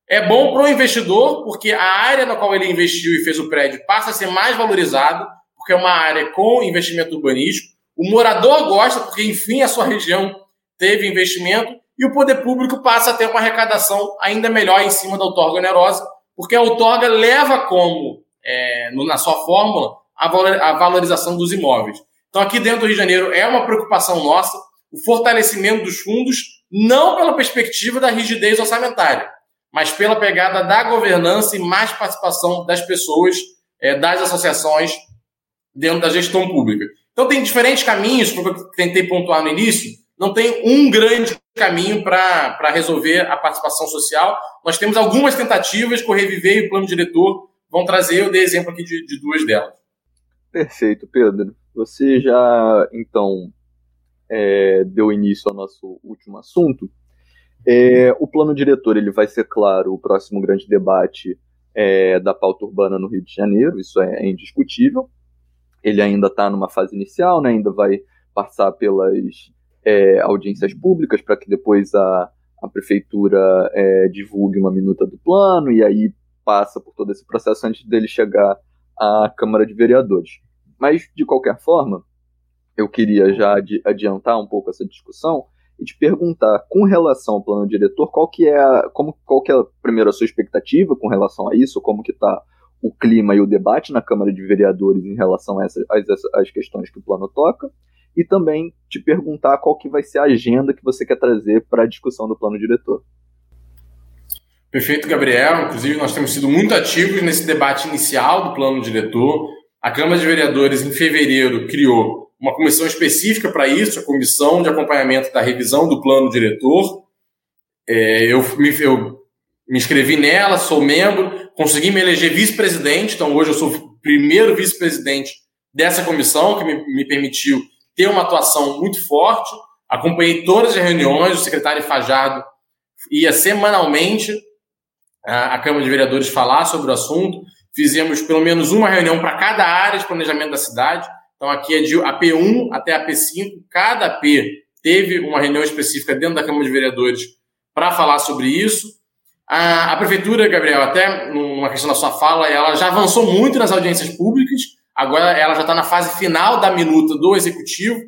É bom para o investidor, porque a área na qual ele investiu e fez o prédio passa a ser mais valorizada, porque é uma área com investimento urbanístico. O morador gosta, porque, enfim, a sua região teve investimento. E o poder público passa a ter uma arrecadação ainda melhor em cima da outorga onerosa, porque a outorga leva como, é, na sua fórmula, a valorização dos imóveis. Então, aqui dentro do Rio de Janeiro, é uma preocupação nossa o fortalecimento dos fundos, não pela perspectiva da rigidez orçamentária, mas pela pegada da governança e mais participação das pessoas, é, das associações dentro da gestão pública. Então, tem diferentes caminhos, como eu tentei pontuar no início, não tem um grande caminho para resolver a participação social. Nós temos algumas tentativas que o Reviver e o Plano Diretor vão trazer. Eu dei exemplo aqui de, de duas delas. Perfeito, Pedro. Você já, então, é, deu início ao nosso último assunto. É, o plano diretor ele vai ser, claro, o próximo grande debate é, da pauta urbana no Rio de Janeiro, isso é, indiscutível. Ele ainda está numa fase inicial, né, ainda vai passar pelas é, audiências públicas para que depois a, a prefeitura é, divulgue uma minuta do plano e aí passa por todo esse processo antes dele chegar à Câmara de Vereadores. Mas, de qualquer forma, eu queria já adiantar um pouco essa discussão e te perguntar, com relação ao plano diretor, qual que é a, como, qual que é, primeiro, a sua expectativa com relação a isso, como que está o clima e o debate na Câmara de Vereadores em relação a essas, as, questões que o plano toca, e também te perguntar qual que vai ser a agenda que você quer trazer para a discussão do plano diretor. Perfeito, Gabriel. Inclusive, nós temos sido muito ativos nesse debate inicial do plano diretor. A Câmara de Vereadores, em fevereiro, criou uma comissão específica para isso, a Comissão de Acompanhamento da Revisão do Plano Diretor. É, eu, me, eu me inscrevi nela, sou membro, consegui me eleger vice-presidente, então hoje eu sou o primeiro vice-presidente dessa comissão, que me, me permitiu ter uma atuação muito forte. Acompanhei todas as reuniões, o secretário Fajardo ia semanalmente à Câmara de Vereadores falar sobre o assunto. Fizemos pelo menos uma reunião para cada área de planejamento da cidade. Então, aqui é de AP1 até AP5. Cada AP teve uma reunião específica dentro da Câmara de Vereadores para falar sobre isso. A, a, Prefeitura, Gabriel, até numa questão da sua fala, ela já avançou muito nas audiências públicas. Agora ela já está na fase final da minuta do Executivo.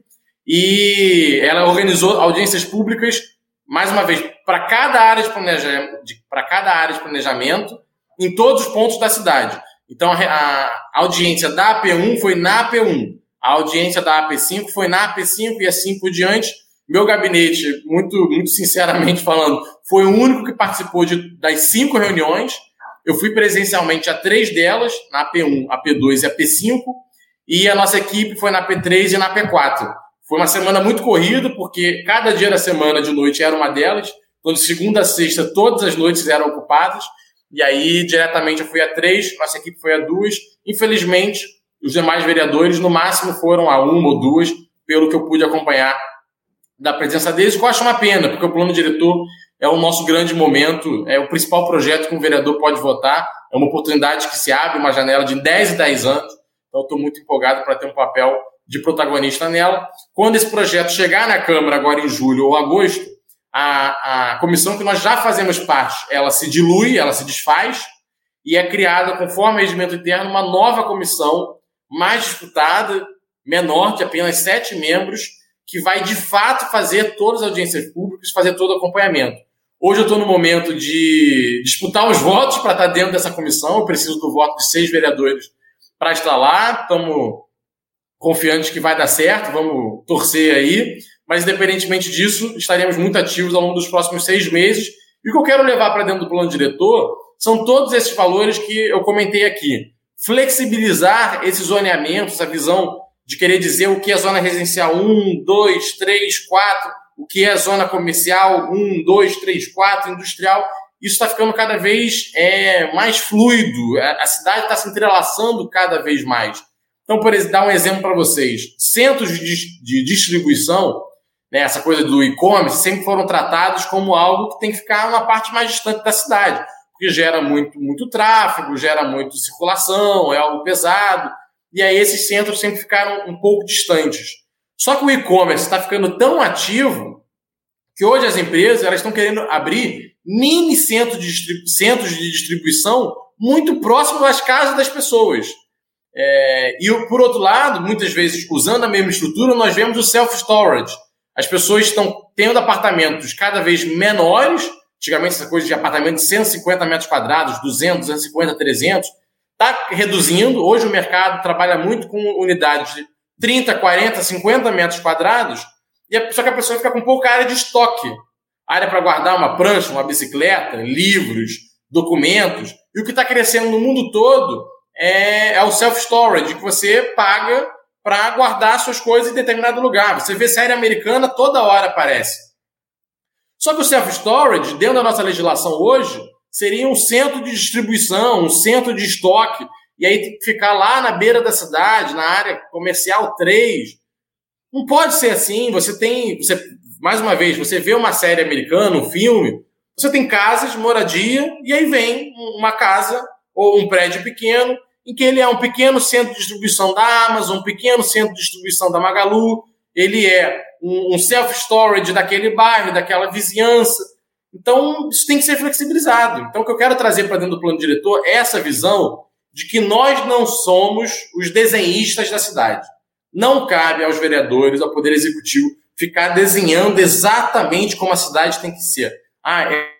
E ela organizou audiências públicas, mais uma vez, para cada área de planejamento, para cada área de planejamento em todos os pontos da cidade. Então, a, audiência da AP1 foi na AP1, a audiência da AP5 foi na AP5 e assim por diante. Meu gabinete, muito, muito sinceramente falando, foi o único que participou de, das cinco reuniões. Eu fui presencialmente a três delas, na AP1, AP2 e AP5, e a nossa equipe foi na P3 e na P4. Foi uma semana muito corrida, porque cada dia da semana de noite era uma delas. Então, de segunda a sexta, todas as noites eram ocupadas. E aí, diretamente, eu fui a três, nossa equipe foi a duas. Infelizmente, os demais vereadores, no máximo, foram a uma ou duas, pelo que eu pude acompanhar da presença deles, que eu acho uma pena, porque o plano diretor é o nosso grande momento, é o principal projeto que um vereador pode votar, é uma oportunidade que se abre, uma janela de 10 e 10 anos. Então, estou muito empolgado para ter um papel de protagonista nela. Quando esse projeto chegar na Câmara, agora em julho ou agosto, a, a comissão que nós já fazemos parte, ela se dilui, ela se desfaz e é criada, conforme o regimento interno, uma nova comissão mais disputada, menor, de apenas sete membros, que vai de fato fazer todas as audiências públicas, fazer todo o acompanhamento. Hoje eu estou no momento de disputar os votos para estar dentro dessa comissão. Eu preciso do voto de seis vereadores para estar lá. Estamos confiantes que vai dar certo, vamos torcer aí. Mas, independentemente disso, estaremos muito ativos ao longo dos próximos seis meses. E o que eu quero levar para dentro do plano diretor são todos esses valores que eu comentei aqui. Flexibilizar esses zoneamentos, a visão de querer dizer o que é zona residencial 1, 2, 3, 4, o que é zona comercial 1, 2, 3, 4, industrial. Isso está ficando cada vez é, mais fluido. A cidade está se entrelaçando cada vez mais. Então, por dar um exemplo para vocês, centros de distribuição né, essa coisa do e-commerce, sempre foram tratados como algo que tem que ficar uma parte mais distante da cidade, porque gera muito, muito tráfego, gera muito circulação, é algo pesado, e aí esses centros sempre ficaram um pouco distantes. Só que o e-commerce está ficando tão ativo que hoje as empresas elas estão querendo abrir mini centros de, centros de distribuição muito próximo às casas das pessoas. É, e por outro lado, muitas vezes usando a mesma estrutura, nós vemos o self-storage. As pessoas estão tendo apartamentos cada vez menores. Antigamente, essa coisa de apartamento de 150 metros quadrados, 200, 250, 300, está reduzindo. Hoje o mercado trabalha muito com unidades de 30, 40, 50 metros quadrados, e a, só que a pessoa fica com pouca área de estoque. Área para guardar uma prancha, uma bicicleta, livros, documentos. E o que está crescendo no mundo todo é, é o self-storage, que você paga para guardar suas coisas em determinado lugar. Você vê série americana, toda hora aparece. Só que o self-storage, dentro da nossa legislação hoje, seria um centro de distribuição, um centro de estoque, e aí tem que ficar lá na beira da cidade, na área comercial 3. Não pode ser assim. Você tem, você, mais uma vez, você vê uma série americana, um filme, você tem casas, moradia, e aí vem uma casa ou um prédio pequeno, em que ele é um pequeno centro de distribuição da Amazon, um pequeno centro de distribuição da Magalu, ele é um, um self-storage daquele bairro, daquela vizinhança. Então, isso tem que ser flexibilizado. Então, o que eu quero trazer para dentro do plano diretor é essa visão de que nós não somos os desenhistas da cidade. Não cabe aos vereadores, ao Poder Executivo, ficar desenhando exatamente como a cidade tem que ser. Ah, é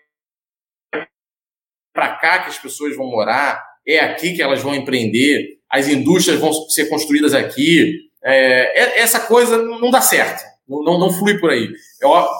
para cá que as pessoas vão morar, é aqui que elas vão empreender, as indústrias vão ser construídas aqui. É, é essa coisa não dá certo, não, não flui por aí.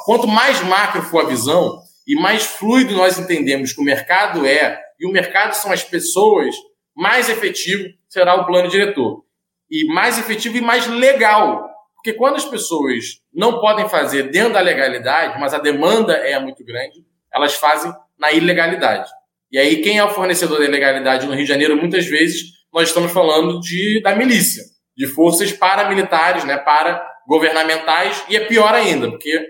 quanto mais macro for a visão e mais fluido nós entendemos que o mercado é, e o mercado são as pessoas, mais efetivo será o plano diretor. E mais efetivo e mais legal. Porque quando as pessoas não podem fazer dentro da legalidade, mas a demanda é muito grande, elas fazem na ilegalidade. E aí, quem é o fornecedor da ilegalidade no Rio de Janeiro, muitas vezes, nós estamos falando de, da milícia, de forças paramilitares, né, para governamentais, e é pior ainda, porque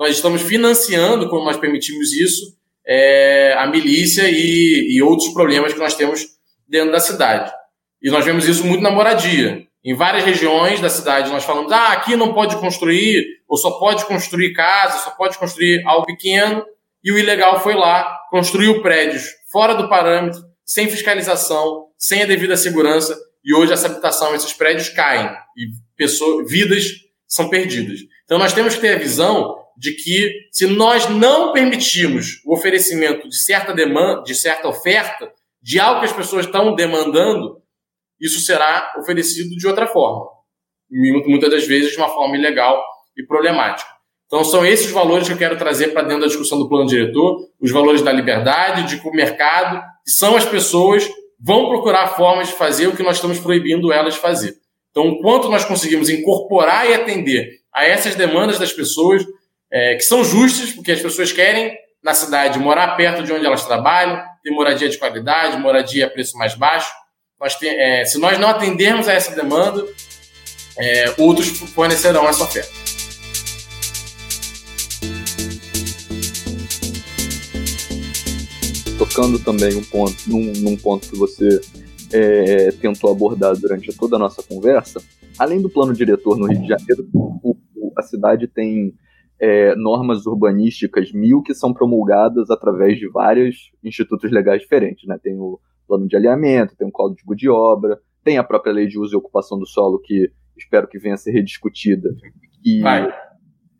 nós estamos financiando, como nós permitimos isso, é, a milícia e, e outros problemas que nós temos dentro da cidade. E nós vemos isso muito na moradia. Em várias regiões da cidade nós falamos, ah, aqui não pode construir, ou só pode construir casa, só pode construir algo pequeno, e o ilegal foi lá, construiu prédios fora do parâmetro, sem fiscalização, sem a devida segurança, e hoje essa habitação, esses prédios caem, e pessoas, vidas são perdidas. Então nós temos que ter a visão de que se nós não permitirmos o oferecimento de certa demanda, de certa oferta, de algo que as pessoas estão demandando, isso será oferecido de outra forma. Muitas das vezes de uma forma ilegal e problemática. Então são esses valores que eu quero trazer para dentro da discussão do plano diretor, os valores da liberdade, de que o mercado, que são as pessoas, vão procurar formas de fazer o que nós estamos proibindo elas de fazer. Então, enquanto nós conseguimos incorporar e atender a essas demandas das pessoas, é, que são justas, porque as pessoas querem na cidade morar perto de onde elas trabalham, ter moradia de qualidade, moradia a preço mais baixo. Nós tem, é, se nós não atendermos a essa demanda, é, outros fornecerão essa oferta. Tocando também um ponto, num, num ponto que você é, tentou abordar durante toda a nossa conversa, além do plano diretor no Rio de Janeiro, o, a cidade tem é, normas urbanísticas mil que são promulgadas através de vários institutos legais diferentes. Né? Tem o plano de alinhamento, tem o código de obra, tem a própria lei de uso e ocupação do solo, que espero que venha a ser rediscutida. E,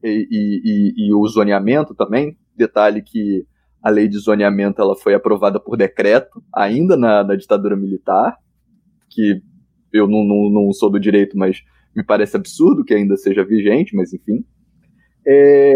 e, e, e, o zoneamento também. Detalhe que a lei de zoneamento ela foi aprovada por decreto, ainda na, na ditadura militar, que eu não, não, não sou do direito, mas me parece absurdo que ainda seja vigente, mas enfim. É,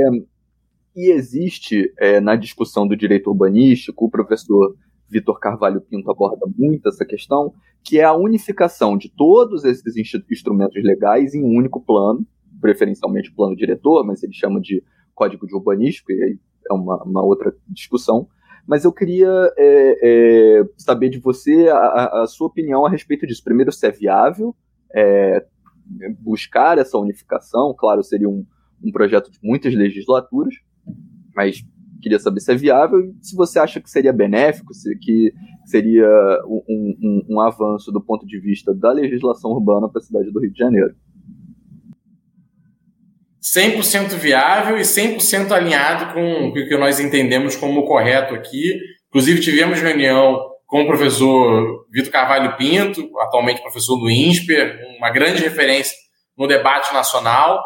e existe é, na discussão do direito urbanístico, o professor Vitor Carvalho Pinto aborda muito essa questão, que é a unificação de todos esses instrumentos legais em um único plano, preferencialmente o plano diretor, mas ele chama de código de urbanístico, e é uma, uma outra discussão. Mas eu queria é, é, saber de você a, a, sua opinião a respeito disso. Primeiro, se é viável é, buscar essa unificação, claro, seria um, um projeto de muitas legislaturas, mas queria saber se é viável e se você acha que seria benéfico, se que seria um, um, um avanço do ponto de vista da legislação urbana para a cidade do Rio de Janeiro. 100% viável e 100% alinhado com o que nós entendemos como correto aqui. Inclusive, tivemos reunião com o professor Vitor Carvalho Pinto, atualmente professor do INSPER, uma grande referência no debate nacional.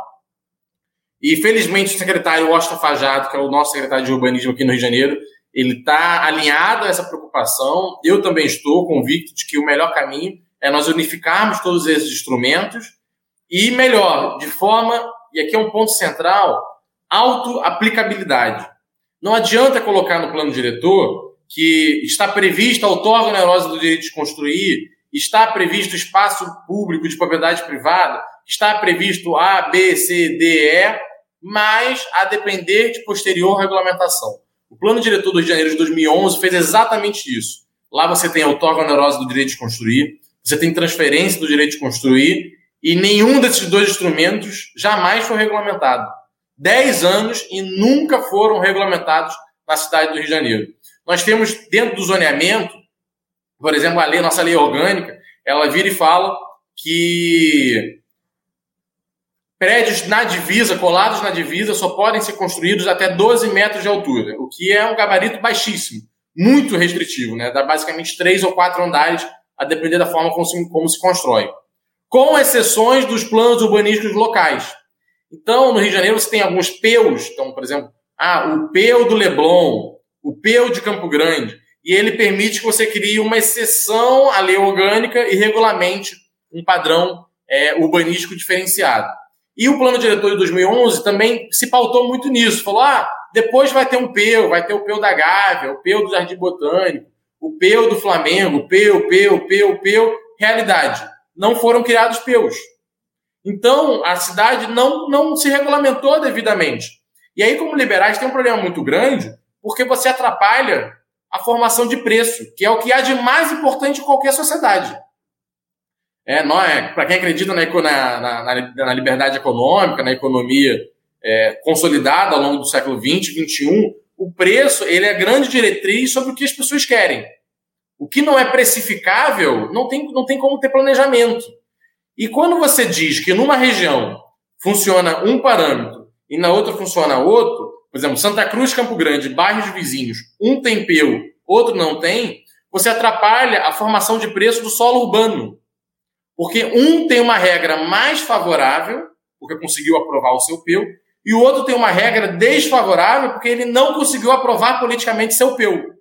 E, felizmente, o secretário Washington Fajado, que é o nosso secretário de urbanismo aqui no Rio de Janeiro, ele está alinhado a essa preocupação. Eu também estou convicto de que o melhor caminho é nós unificarmos todos esses instrumentos e, melhor, de forma, e aqui é um ponto central, auto-aplicabilidade. Não adianta colocar no plano diretor que está prevista a outorga onerosa do direito de construir, está previsto espaço público de propriedade privada, está previsto A, B, C, D, E, mas a depender de posterior regulamentação. O plano diretor do Rio de Janeiro de 2011 fez exatamente isso. Lá você tem a outorga onerosa do direito de construir, você tem transferência do direito de construir, e nenhum desses dois instrumentos jamais foi regulamentado. Dez anos e nunca foram regulamentados na cidade do Rio de Janeiro. Nós temos dentro do zoneamento, por exemplo, a lei, nossa lei orgânica, ela vira e fala que prédios na divisa, colados na divisa, só podem ser construídos até 12 metros de altura, o que é um gabarito baixíssimo, muito restritivo, né? Dá basicamente três ou quatro andares, a depender da forma como se, como se constrói. Com exceções dos planos urbanísticos locais. Então, no Rio de Janeiro, você tem alguns PEUs, então, por exemplo, ah, o PEU do Leblon, o PEU de Campo Grande, e ele permite que você crie uma exceção à lei orgânica e regulamente um padrão é, urbanístico diferenciado. E o plano diretor de 2011 também se pautou muito nisso. Falou: ah, depois vai ter um PEU, vai ter o PEU da Gávea, o PEU do Jardim Botânico, o PEU do Flamengo, PEU, PEU, PEU, PEU. Realidade, não foram criados PEUs. Então, a cidade não, não se regulamentou devidamente. E aí, como liberais, tem um problema muito grande, porque você atrapalha a formação de preço, que é o que há de mais importante em qualquer sociedade. É, é, Para quem acredita na, na, na, na, liberdade econômica, na economia é, consolidada ao longo do século XX, XXI, o preço ele é a grande diretriz sobre o que as pessoas querem. O que não é precificável não tem, não tem como ter planejamento. E quando você diz que numa região funciona um parâmetro e na outra funciona outro, por exemplo, Santa Cruz, Campo Grande, bairros vizinhos, um tem PEU, outro não tem, você atrapalha a formação de preço do solo urbano. Porque um tem uma regra mais favorável, porque conseguiu aprovar o seu PEU, e o outro tem uma regra desfavorável, porque ele não conseguiu aprovar politicamente seu PEU.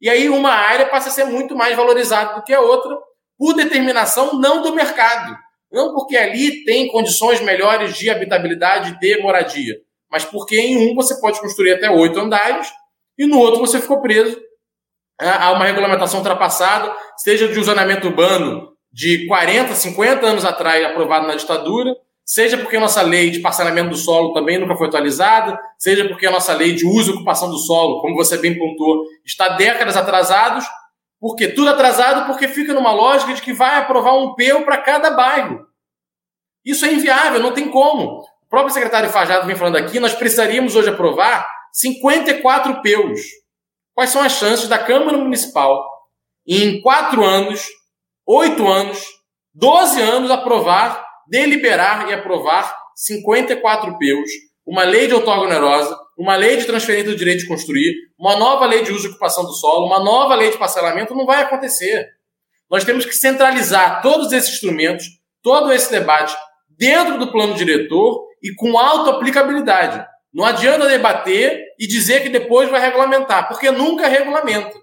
E aí uma área passa a ser muito mais valorizada do que a outra, por determinação não do mercado. Não porque ali tem condições melhores de habitabilidade de moradia, mas porque em um você pode construir até oito andares e no outro você ficou preso a uma regulamentação ultrapassada, seja de zoneamento urbano de 40, 50 anos atrás, aprovado na ditadura, seja porque a nossa lei de parcelamento do solo também nunca foi atualizada, seja porque a nossa lei de uso e ocupação do solo, como você bem pontuou, está décadas atrasados, porque tudo atrasado porque fica numa lógica de que vai aprovar um PEU para cada bairro. Isso é inviável, não tem como. O próprio secretário Fajado vem falando aqui, nós precisaríamos hoje aprovar 54 PEUs. Quais são as chances da Câmara Municipal, em quatro anos, oito anos, 12 anos, aprovar, deliberar e aprovar 54 PEUs, uma lei de outorga onerosa, uma lei de transferência do direito de construir, uma nova lei de uso e ocupação do solo, uma nova lei de parcelamento, não vai acontecer. Nós temos que centralizar todos esses instrumentos, todo esse debate dentro do plano diretor e com alta aplicabilidade. Não adianta debater e dizer que depois vai regulamentar, porque nunca regulamenta.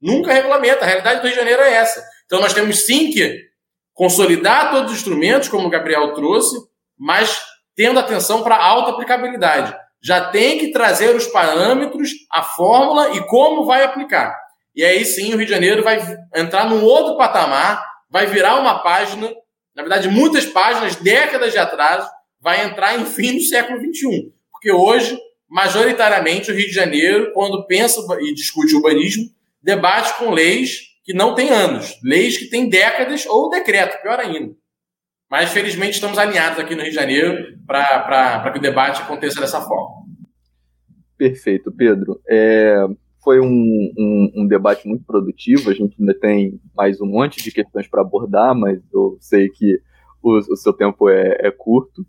Nunca regulamenta. A realidade do Rio de Janeiro é essa. Então nós temos sim que consolidar todos os instrumentos, como o Gabriel trouxe, mas tendo atenção para a alta aplicabilidade. Já tem que trazer os parâmetros, a fórmula e como vai aplicar. E aí sim o Rio de Janeiro vai entrar num outro patamar, vai virar uma página, na verdade, muitas páginas, décadas de atraso, vai entrar, enfim, no século XXI. Porque hoje, majoritariamente, o Rio de Janeiro, quando pensa e discute urbanismo, debate com leis que não têm anos, leis que têm décadas ou decreto, pior ainda. Mas, felizmente, estamos alinhados aqui no Rio de Janeiro para que o debate aconteça dessa forma. Perfeito, Pedro. É, foi um, um, um, debate muito produtivo. A gente ainda tem mais um monte de questões para abordar, mas eu sei que o, o seu tempo é, é curto.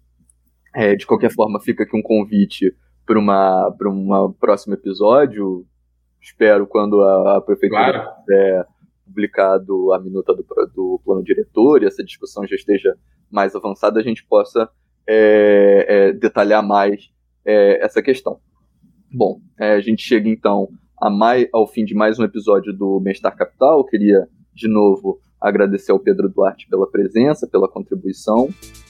É, de qualquer forma, fica aqui um convite para uma, um próximo episódio. Espero quando a, a prefeitura claro. puder publicado a minuta do, do plano diretor e essa discussão já esteja mais avançada, a gente possa é, é, detalhar mais é, essa questão. Bom, é, a gente chega então mais, ao fim de mais um episódio do Bem-Estar Capital. Eu queria, de novo, agradecer ao Pedro Duarte pela presença, pela contribuição.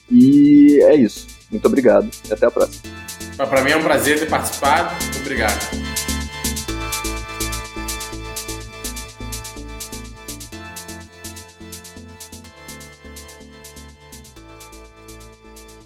E é isso. Muito obrigado e até a próxima. Para mim é um prazer ter participado. Obrigado.